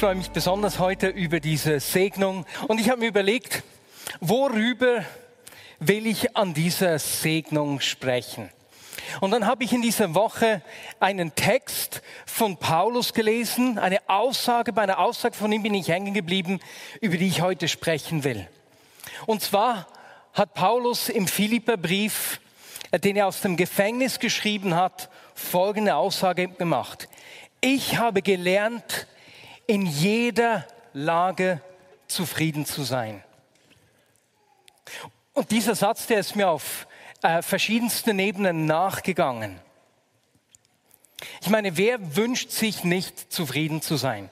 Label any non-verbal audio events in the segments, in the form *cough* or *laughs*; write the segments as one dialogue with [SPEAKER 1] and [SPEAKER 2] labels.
[SPEAKER 1] Freue mich besonders heute über diese Segnung und ich habe mir überlegt, worüber will ich an dieser Segnung sprechen? Und dann habe ich in dieser Woche einen Text von Paulus gelesen, eine Aussage, bei einer Aussage von ihm bin ich hängen geblieben, über die ich heute sprechen will. Und zwar hat Paulus im Philipperbrief, äh, den er aus dem Gefängnis geschrieben hat, folgende Aussage gemacht. Ich habe gelernt, in jeder Lage zufrieden zu sein. Und dieser Satz, der ist mir auf äh, verschiedensten Ebenen nachgegangen. Ich meine, wer wünscht sich nicht zufrieden zu sein?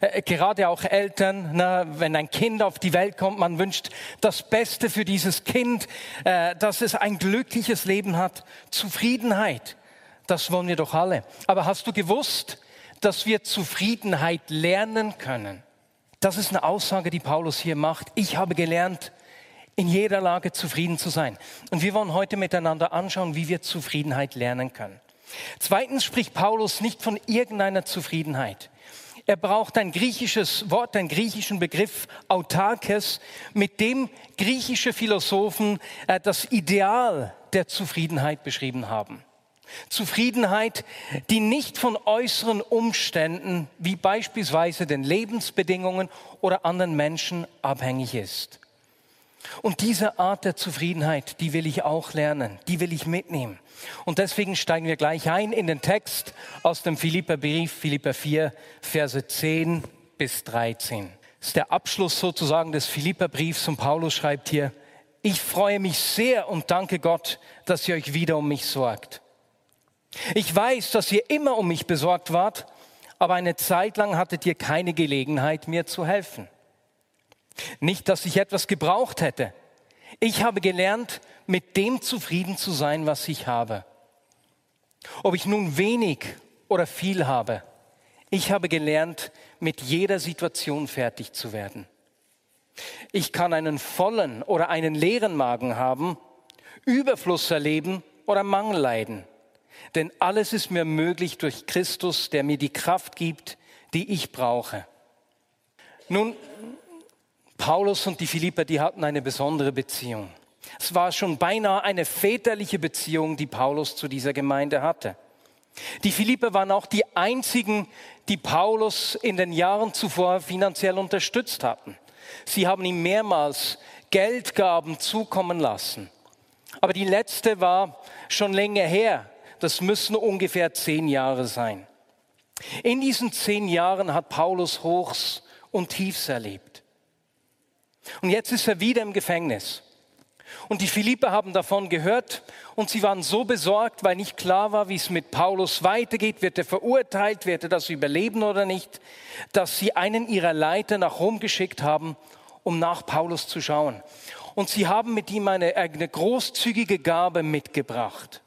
[SPEAKER 1] Äh, gerade auch Eltern, na, wenn ein Kind auf die Welt kommt, man wünscht das Beste für dieses Kind, äh, dass es ein glückliches Leben hat. Zufriedenheit, das wollen wir doch alle. Aber hast du gewusst, dass wir Zufriedenheit lernen können? Das ist eine Aussage, die Paulus hier macht. Ich habe gelernt, in jeder Lage zufrieden zu sein. Und wir wollen heute miteinander anschauen, wie wir Zufriedenheit lernen können. Zweitens spricht Paulus nicht von irgendeiner Zufriedenheit. Er braucht ein griechisches Wort, einen griechischen Begriff, autarkes, mit dem griechische Philosophen äh, das Ideal der Zufriedenheit beschrieben haben. Zufriedenheit, die nicht von äußeren Umständen wie beispielsweise den Lebensbedingungen oder anderen Menschen abhängig ist. Und diese Art der Zufriedenheit, die will ich auch lernen, die will ich mitnehmen. Und deswegen steigen wir gleich ein in den Text aus dem Philipperbrief, Philipper 4, Verse 10 bis 13. Das ist der Abschluss sozusagen des Philipperbriefs und Paulus schreibt hier, ich freue mich sehr und danke Gott, dass ihr euch wieder um mich sorgt. Ich weiß, dass ihr immer um mich besorgt wart, aber eine Zeit lang hattet ihr keine Gelegenheit, mir zu helfen. Nicht, dass ich etwas gebraucht hätte. Ich habe gelernt, mit dem zufrieden zu sein, was ich habe. Ob ich nun wenig oder viel habe, ich habe gelernt, mit jeder Situation fertig zu werden. Ich kann einen vollen oder einen leeren Magen haben, Überfluss erleben oder Mangel leiden. Denn alles ist mir möglich durch Christus, der mir die Kraft gibt, die ich brauche. Nun, Paulus und die Philipper, die hatten eine besondere Beziehung. Es war schon beinahe eine väterliche Beziehung, die Paulus zu dieser Gemeinde hatte. Die Philipper waren auch die einzigen, die Paulus in den Jahren zuvor finanziell unterstützt hatten. Sie haben ihm mehrmals Geldgaben zukommen lassen. Aber die letzte war schon länger her. Das müssen ungefähr zehn Jahre sein. In diesen zehn Jahren hat Paulus Hochs und Tiefs erlebt. Und jetzt ist er wieder im Gefängnis. Und die Philipper haben davon gehört und sie waren so besorgt, weil nicht klar war, wie es mit Paulus weitergeht. Wird er verurteilt? Wird er das überleben oder nicht? Dass sie einen ihrer Leiter nach Rom geschickt haben, um nach Paulus zu schauen. Und sie haben mit ihm eine, eine großzügige Gabe mitgebracht.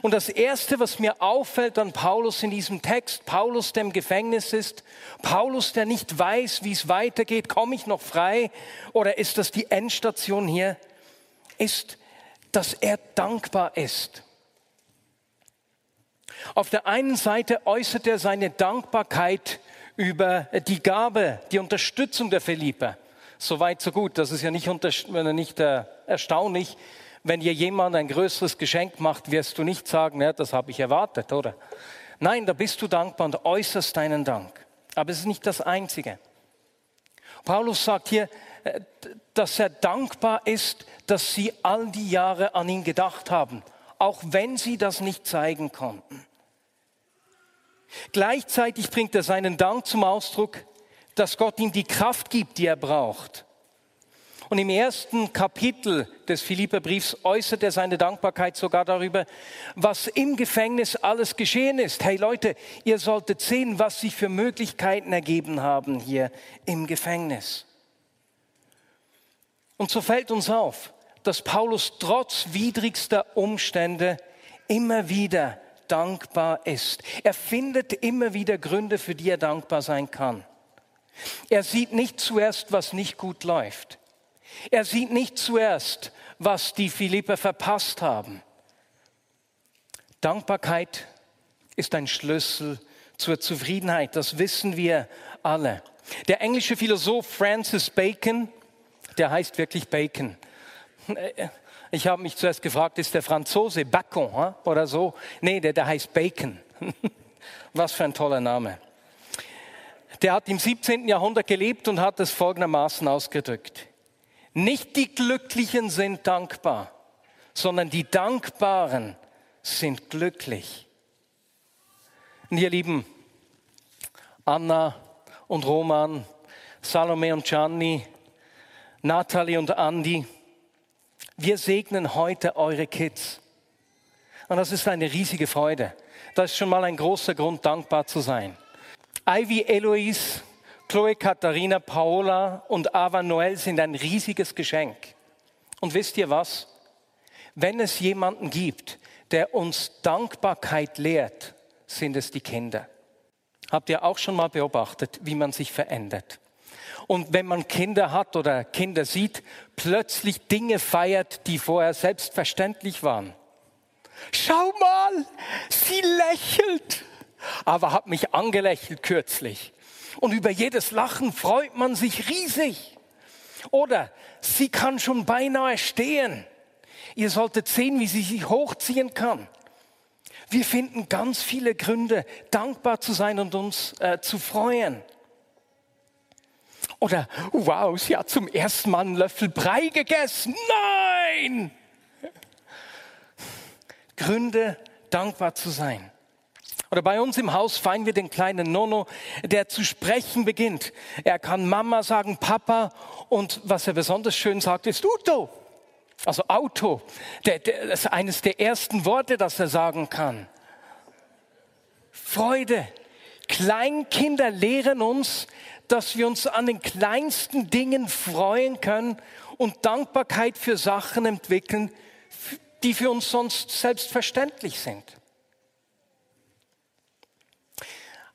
[SPEAKER 1] Und das Erste, was mir auffällt an Paulus in diesem Text, Paulus, der im Gefängnis ist, Paulus, der nicht weiß, wie es weitergeht, komme ich noch frei oder ist das die Endstation hier, ist, dass er dankbar ist. Auf der einen Seite äußert er seine Dankbarkeit über die Gabe, die Unterstützung der Philipper. So weit, so gut. Das ist ja nicht, nicht äh, erstaunlich wenn dir jemand ein größeres Geschenk macht, wirst du nicht sagen, ja, das habe ich erwartet, oder? Nein, da bist du dankbar und äußerst deinen Dank. Aber es ist nicht das Einzige. Paulus sagt hier, äh, dass er dankbar ist, dass sie all die Jahre an ihn gedacht haben, auch wenn sie das nicht zeigen konnten. Gleichzeitig bringt er seinen Dank zum Ausdruck, dass Gott ihm die Kraft gibt, die er braucht. Und im ersten Kapitel des Philipperbriefs äußert er seine Dankbarkeit sogar darüber, was im Gefängnis alles geschehen ist. Hey Leute, ihr solltet sehen, was sich für Möglichkeiten ergeben haben hier im Gefängnis. Und so fällt uns auf, dass Paulus trotz widrigster Umstände immer wieder dankbar ist. Er findet immer wieder Gründe, für die er dankbar sein kann. Er sieht nicht zuerst, was nicht gut läuft. Er sieht nicht zuerst, was die Philipper verpasst haben. Dankbarkeit ist ein Schlüssel zur Zufriedenheit, das wissen wir alle. Der englische Philosoph Francis Bacon, der heißt wirklich Bacon. Ich habe mich zuerst gefragt, ist der Franzose Bacon oder so? Nee, der, der heißt Bacon. *laughs* Was für ein toller Name. Der hat im 17. Jahrhundert gelebt und hat es folgendermaßen ausgedrückt. Nicht die Glücklichen sind dankbar, sondern die Dankbaren sind glücklich. Und ihr Lieben, Anna und Roman, Salome und Gianni, Natalie und Andy, wir segnen heute eure Kids. Und das ist eine riesige Freude. Das ist schon mal ein großer Grund, dankbar zu sein. Ivy Eloise Chloe, Katharina, Paola und Ava Noel sind ein riesiges Geschenk. Und wisst ihr was? Wenn es jemanden gibt, der uns Dankbarkeit lehrt, sind es die Kinder. Habt ihr auch schon mal beobachtet, wie man sich verändert? Und wenn man Kinder hat oder Kinder sieht, plötzlich Dinge feiert, die vorher selbstverständlich waren. Schau mal, sie lächelt. Aber hat mich angelächelt kürzlich. Und über jedes Lachen freut man sich riesig. Oder sie kann schon beinahe stehen. Ihr solltet sehen, wie sie sich hochziehen kann. Wir finden ganz viele Gründe, dankbar zu sein und uns äh, zu freuen. Oder, wow, sie hat zum ersten Mal einen Löffel Brei gegessen. Nein! Gründe, dankbar zu sein. Oder bei uns im Haus feiern wir den kleinen Nono, der zu sprechen beginnt. Er kann Mama sagen, Papa und was er besonders schön sagt, ist Uto. Also Auto. Der, der, das ist eines der ersten Worte, das er sagen kann. Freude. Kleinkinder lehren uns, dass wir uns an den kleinsten Dingen freuen können und Dankbarkeit für Sachen entwickeln, die für uns sonst selbstverständlich sind.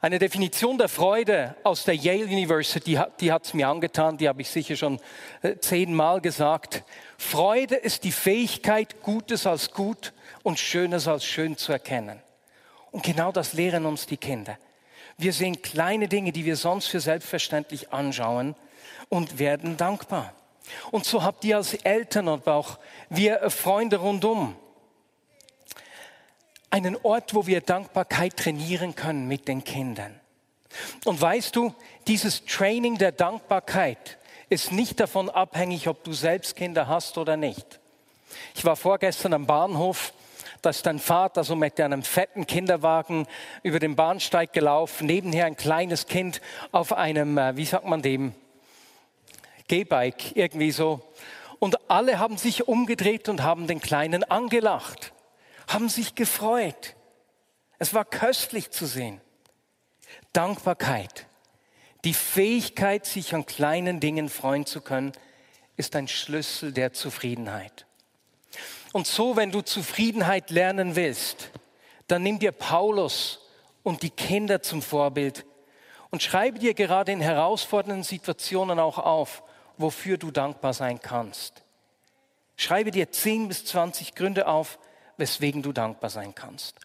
[SPEAKER 1] Eine Definition der Freude aus der Yale University, die hat es mir angetan, die habe ich sicher schon äh, zehnmal gesagt. Freude ist die Fähigkeit, Gutes als gut und Schönes als schön zu erkennen. Und genau das lehren uns die Kinder. Wir sehen kleine Dinge, die wir sonst für selbstverständlich anschauen und werden dankbar. Und so habt ihr als Eltern und auch wir Freunde rundum einen Ort, wo wir Dankbarkeit trainieren können mit den Kindern. Und weißt du, dieses Training der Dankbarkeit ist nicht davon abhängig, ob du selbst Kinder hast oder nicht. Ich war vorgestern am Bahnhof, da ist dein Vater so mit einem fetten Kinderwagen über den Bahnsteig gelaufen, nebenher ein kleines Kind auf einem, äh, wie sagt man dem, Gehbike, irgendwie so. Und alle haben sich umgedreht und haben den Kleinen angelacht haben sich gefreut. Es war köstlich zu sehen. Dankbarkeit, die Fähigkeit, sich an kleinen Dingen freuen zu können, ist ein Schlüssel der Zufriedenheit. Und so, wenn du Zufriedenheit lernen willst, dann nimm dir Paulus und die Kinder zum Vorbild und schreibe dir gerade in herausfordernden Situationen auch auf, wofür du dankbar sein kannst. Schreibe dir 10 bis 20 Gründe auf, weswegen du dankbar sein kannst.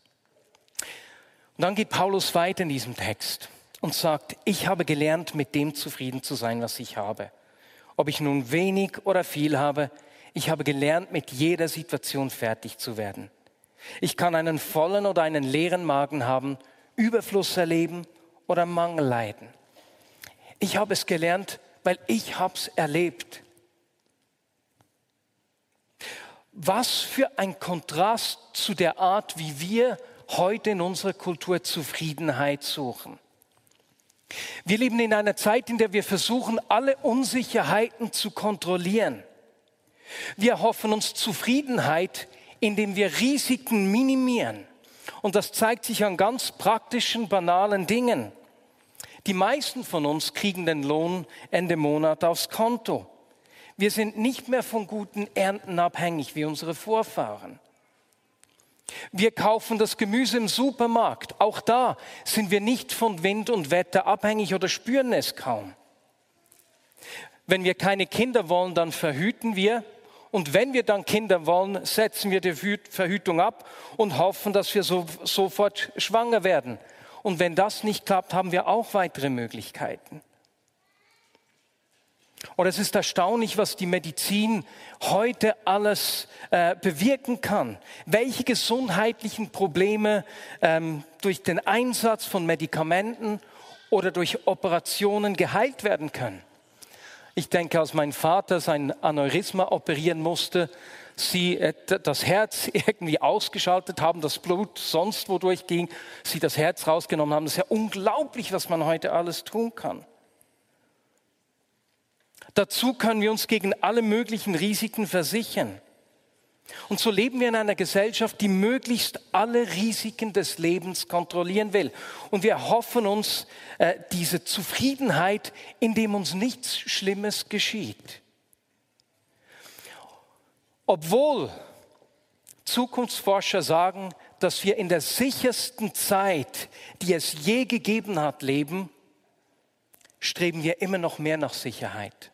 [SPEAKER 1] Und dann geht Paulus weiter in diesem Text und sagt, ich habe gelernt, mit dem zufrieden zu sein, was ich habe. Ob ich nun wenig oder viel habe, ich habe gelernt, mit jeder Situation fertig zu werden. Ich kann einen vollen oder einen leeren Magen haben, Überfluss erleben oder Mangel leiden. Ich habe es gelernt, weil ich es erlebt. Was für ein Kontrast zu der Art, wie wir heute in unserer Kultur Zufriedenheit suchen. Wir leben in einer Zeit, in der wir versuchen, alle Unsicherheiten zu kontrollieren. Wir hoffen uns Zufriedenheit, indem wir Risiken minimieren. Und das zeigt sich an ganz praktischen, banalen Dingen. Die meisten von uns kriegen den Lohn Ende Monat aufs Konto. Wir sind nicht mehr von guten Ernten abhängig wie unsere Vorfahren. Wir kaufen das Gemüse im Supermarkt. Auch da sind wir nicht von Wind und Wetter abhängig oder spüren es kaum. Wenn wir keine Kinder wollen, dann verhüten wir. Und wenn wir dann Kinder wollen, setzen wir die Verhütung ab und hoffen, dass wir so, sofort schwanger werden. Und wenn das nicht klappt, haben wir auch weitere Möglichkeiten. Und es ist erstaunlich, was die Medizin heute alles äh, bewirken kann. Welche gesundheitlichen Probleme ähm, durch den Einsatz von Medikamenten oder durch Operationen geheilt werden können. Ich denke, als mein Vater sein Aneurysma operieren musste, sie äh, das Herz *laughs* irgendwie ausgeschaltet haben, das Blut sonst wodurch ging, sie das Herz rausgenommen haben. Das ist ja unglaublich, was man heute alles tun kann. Dazu können wir uns gegen alle möglichen Risiken versichern. Und so leben wir in einer Gesellschaft, die möglichst alle Risiken des Lebens kontrollieren will. Und wir hoffen uns äh, diese Zufriedenheit, indem uns nichts Schlimmes geschieht. Obwohl Zukunftsforscher sagen, dass wir in der sichersten Zeit, die es je gegeben hat, leben, streben wir immer noch mehr nach Sicherheit.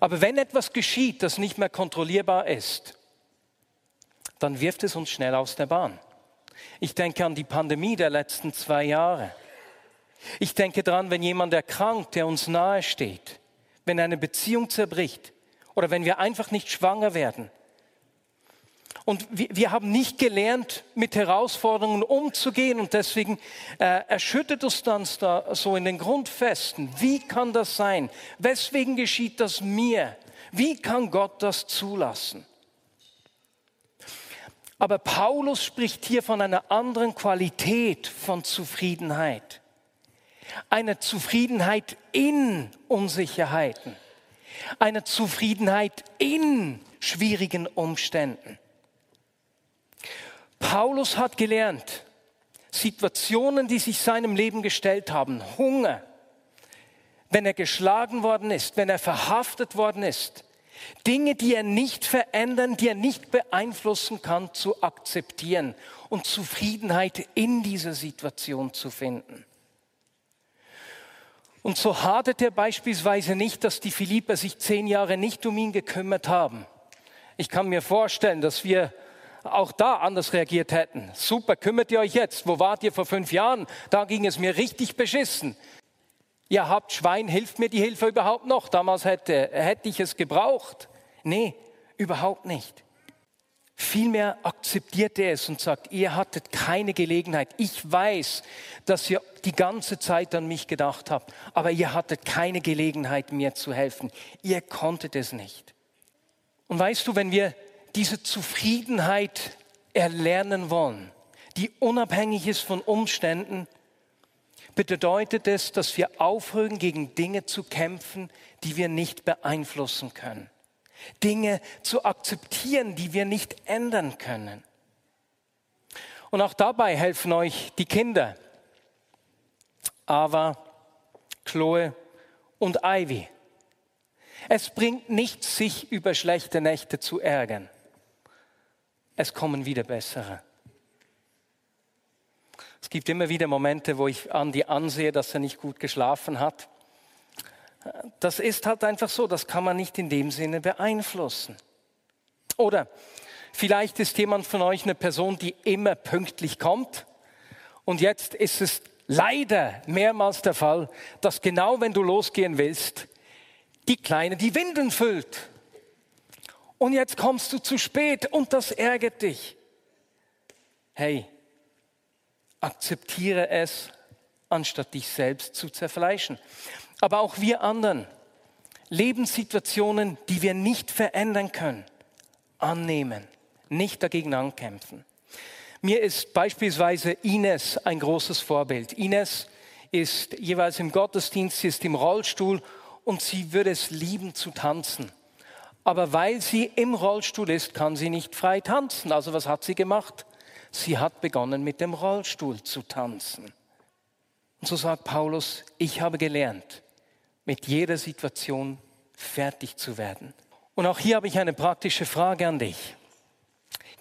[SPEAKER 1] Aber wenn etwas geschieht, das nicht mehr kontrollierbar ist, dann wirft es uns schnell aus der Bahn. Ich denke an die Pandemie der letzten zwei Jahre. Ich denke daran, wenn jemand erkrankt, der uns nahe steht, wenn eine Beziehung zerbricht oder wenn wir einfach nicht schwanger werden und wir, wir haben nicht gelernt, mit Herausforderungen umzugehen und deswegen äh, erschüttert uns dann da so in den Grundfesten. Wie kann das sein? Weswegen geschieht das mir? Wie kann Gott das zulassen? Aber Paulus spricht hier von einer anderen Qualität von Zufriedenheit. Eine Zufriedenheit in Unsicherheiten. Eine Zufriedenheit in schwierigen Umständen. Paulus hat gelernt, Situationen, die sich seinem Leben gestellt haben, Hunger, wenn er geschlagen worden ist, wenn er verhaftet worden ist, Dinge, die er nicht verändern, die er nicht beeinflussen kann, zu akzeptieren und Zufriedenheit in dieser Situation zu finden. Und so hadert er beispielsweise nicht, dass die Philipper sich zehn Jahre nicht um ihn gekümmert haben. Ich kann mir vorstellen, dass wir auch da anders reagiert hätten. Super, kümmert ihr euch jetzt? Wo wart ihr vor fünf Jahren? Da ging es mir richtig beschissen. Ihr habt Schwein, hilft mir die Hilfe überhaupt noch? Damals hätte, hätte ich es gebraucht. Nee, überhaupt nicht. Vielmehr akzeptiert er es und sagt, ihr hattet keine Gelegenheit. Ich weiß, dass ihr die ganze Zeit an mich gedacht habt, aber ihr hattet keine Gelegenheit, mir zu helfen. Ihr konntet es nicht. Und weißt du, wenn wir diese Zufriedenheit erlernen wollen, die unabhängig ist von Umständen, bedeutet es, dass wir aufhören, gegen Dinge zu kämpfen, die wir nicht beeinflussen können. Dinge zu akzeptieren, die wir nicht ändern können. Und auch dabei helfen euch die Kinder. Ava, Chloe und Ivy. Es bringt nichts, sich über schlechte Nächte zu ärgern es kommen wieder bessere. Es gibt immer wieder Momente, wo ich Andi ansehe, dass er nicht gut geschlafen hat. Das ist halt einfach so, das kann man nicht in dem Sinne beeinflussen. Oder vielleicht ist jemand von euch eine Person, die immer pünktlich kommt und jetzt ist es leider mehrmals der Fall, dass genau wenn du losgehen willst, die Kleine die Windeln füllt und jetzt kommst du zu spät und das ärgert dich. Hey, akzeptiere es, anstatt dich selbst zu zerfleischen. Aber auch wir anderen, Lebenssituationen, die wir nicht verändern können, annehmen, nicht dagegen ankämpfen. Mir ist beispielsweise Ines ein großes Vorbild. Ines ist jeweils im Gottesdienst, sie ist im Rollstuhl und sie würde es lieben zu tanzen. Aber weil sie im Rollstuhl ist, kann sie nicht frei tanzen. Also was hat sie gemacht? Sie hat begonnen mit dem Rollstuhl zu tanzen. Und so sagt Paulus, ich habe gelernt, mit jeder Situation fertig zu werden. Und auch hier habe ich eine praktische Frage an dich.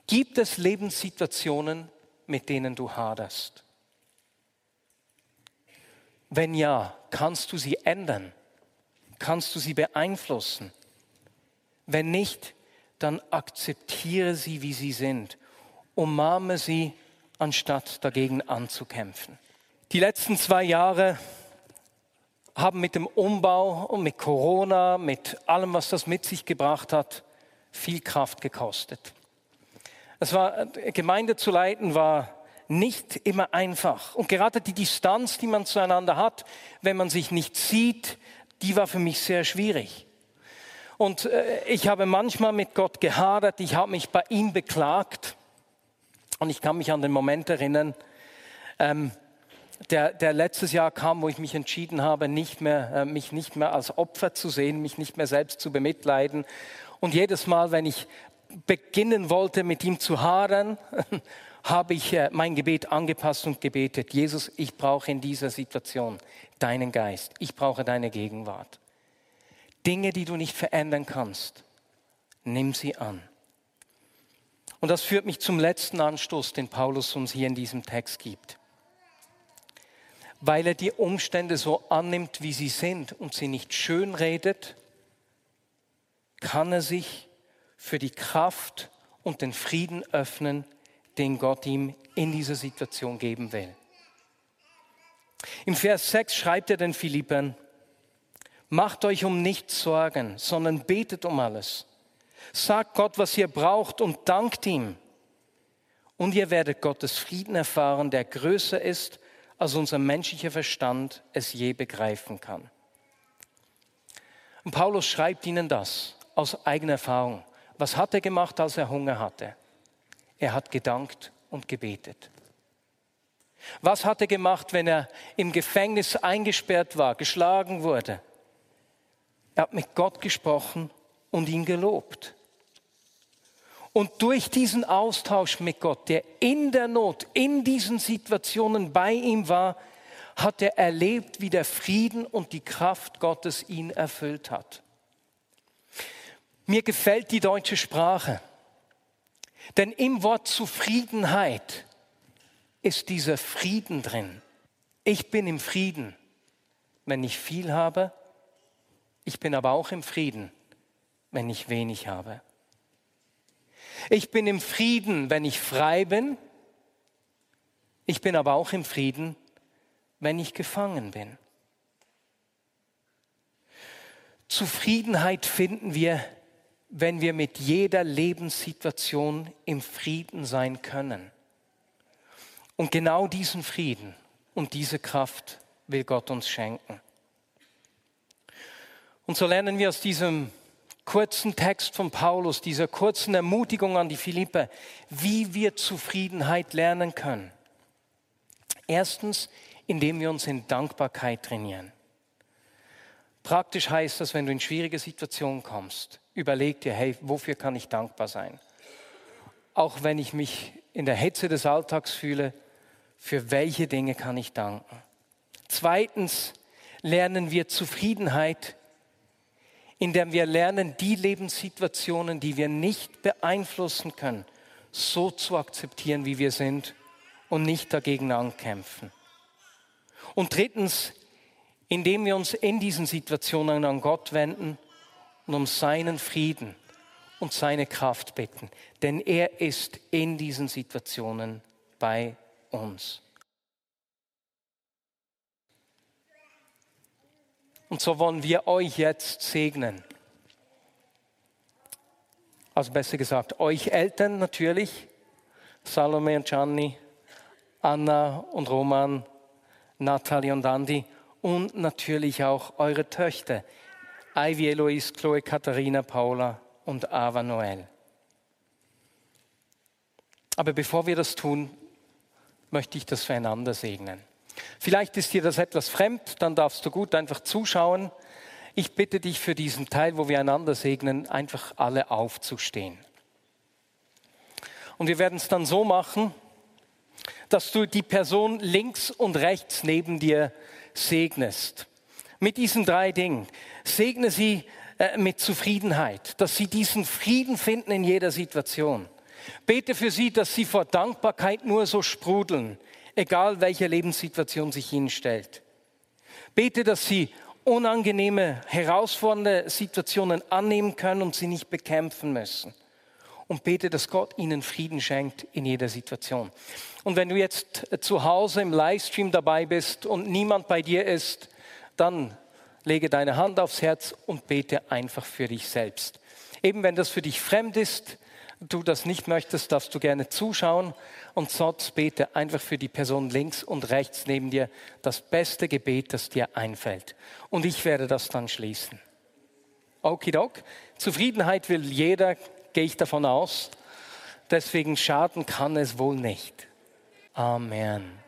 [SPEAKER 1] Gibt es Lebenssituationen, mit denen du haderst? Wenn ja, kannst du sie ändern? Kannst du sie beeinflussen? Wenn nicht, dann akzeptiere sie, wie sie sind. Umarme sie, anstatt dagegen anzukämpfen. Die letzten zwei Jahre haben mit dem Umbau und mit Corona, mit allem, was das mit sich gebracht hat, viel Kraft gekostet. Es war, Gemeinde zu leiten war nicht immer einfach. Und gerade die Distanz, die man zueinander hat, wenn man sich nicht sieht, die war für mich sehr schwierig. Und äh, ich habe manchmal mit Gott gehadert, ich habe mich bei ihm beklagt. Und ich kann mich an den Moment erinnern, ähm, der, der letztes Jahr kam, wo ich mich entschieden habe, nicht mehr, äh, mich nicht mehr als Opfer zu sehen, mich nicht mehr selbst zu bemitleiden. Und jedes Mal, wenn ich beginnen wollte, mit ihm zu hadern, *laughs* habe ich äh, mein Gebet angepasst und gebetet, Jesus, ich brauche in dieser Situation deinen Geist, ich brauche deine Gegenwart. Dinge, die du nicht verändern kannst, nimm sie an. Und das führt mich zum letzten Anstoß, den Paulus uns hier in diesem Text gibt. Weil er die Umstände so annimmt, wie sie sind und sie nicht schön redet, kann er sich für die Kraft und den Frieden öffnen, den Gott ihm in dieser Situation geben will. Im Vers 6 schreibt er den Philippern, macht euch um nichts Sorgen, sondern betet um alles. Sagt Gott, was ihr braucht und dankt ihm. Und ihr werdet Gottes Frieden erfahren, der größer ist, als unser menschlicher Verstand es je begreifen kann. Und Paulus schreibt ihnen das aus eigener Erfahrung. Was hat er gemacht, als er Hunger hatte? Er hat gedankt und gebetet. Was hat er gemacht, wenn er im Gefängnis eingesperrt war, geschlagen wurde? Er hat mit Gott gesprochen und ihn gelobt. Und durch diesen Austausch mit Gott, der in der Not, in diesen Situationen bei ihm war, hat er erlebt, wie der Frieden und die Kraft Gottes ihn erfüllt hat. Mir gefällt die deutsche Sprache. Denn im Wort Zufriedenheit ist dieser Frieden drin. Ich bin im Frieden, wenn ich viel habe. Ich bin aber auch im Frieden, wenn ich wenig habe. Ich bin im Frieden, wenn ich frei bin. Ich bin aber auch im Frieden, wenn ich gefangen bin. Zufriedenheit finden wir wenn wir mit jeder Lebenssituation im Frieden sein können. Und genau diesen Frieden und diese Kraft will Gott uns schenken. Und so lernen wir aus diesem kurzen Text von Paulus, dieser kurzen Ermutigung an die Philippe, wie wir Zufriedenheit lernen können. Erstens, indem wir uns in Dankbarkeit trainieren. Praktisch heißt das, wenn du in schwierige Situationen kommst, überleg dir, hey, wofür kann ich dankbar sein? Auch wenn ich mich in der Hetze des Alltags fühle, für welche Dinge kann ich danken? Zweitens lernen wir Zufriedenheit, indem wir lernen, die Lebenssituationen, die wir nicht beeinflussen können, so zu akzeptieren, wie wir sind und nicht dagegen ankämpfen. Und drittens, indem wir uns in diesen Situationen an Gott wenden und um seinen Frieden und seine Kraft bitten, denn er ist in diesen Situationen bei uns. Und so wollen wir euch jetzt segnen. Also besser gesagt, euch Eltern natürlich, Salome und Gianni, Anna und Roman, Natalie und Andy und natürlich auch eure Töchter, Ivy Eloise, Chloe, Katharina, Paula und Ava Noel. Aber bevor wir das tun, möchte ich das füreinander segnen. Vielleicht ist dir das etwas fremd, dann darfst du gut einfach zuschauen. Ich bitte dich für diesen Teil, wo wir einander segnen, einfach alle aufzustehen. Und wir werden es dann so machen, dass du die Person links und rechts neben dir segnest. Mit diesen drei Dingen. Segne sie äh, mit Zufriedenheit, dass sie diesen Frieden finden in jeder Situation. Bete für sie, dass sie vor Dankbarkeit nur so sprudeln, egal welche Lebenssituation sich ihnen stellt. Bete, dass sie unangenehme, herausfordernde Situationen annehmen können und sie nicht bekämpfen müssen. Und bete, dass Gott ihnen Frieden schenkt in jeder Situation. Und wenn du jetzt zu Hause im Livestream dabei bist und niemand bei dir ist, dann lege deine Hand aufs Herz und bete einfach für dich selbst. Eben wenn das für dich fremd ist, du das nicht möchtest, darfst du gerne zuschauen und sonst bete einfach für die Person links und rechts neben dir das beste Gebet, das dir einfällt. Und ich werde das dann schließen. Okidok, Zufriedenheit will jeder, gehe ich davon aus. Deswegen schaden kann es wohl nicht. Amen.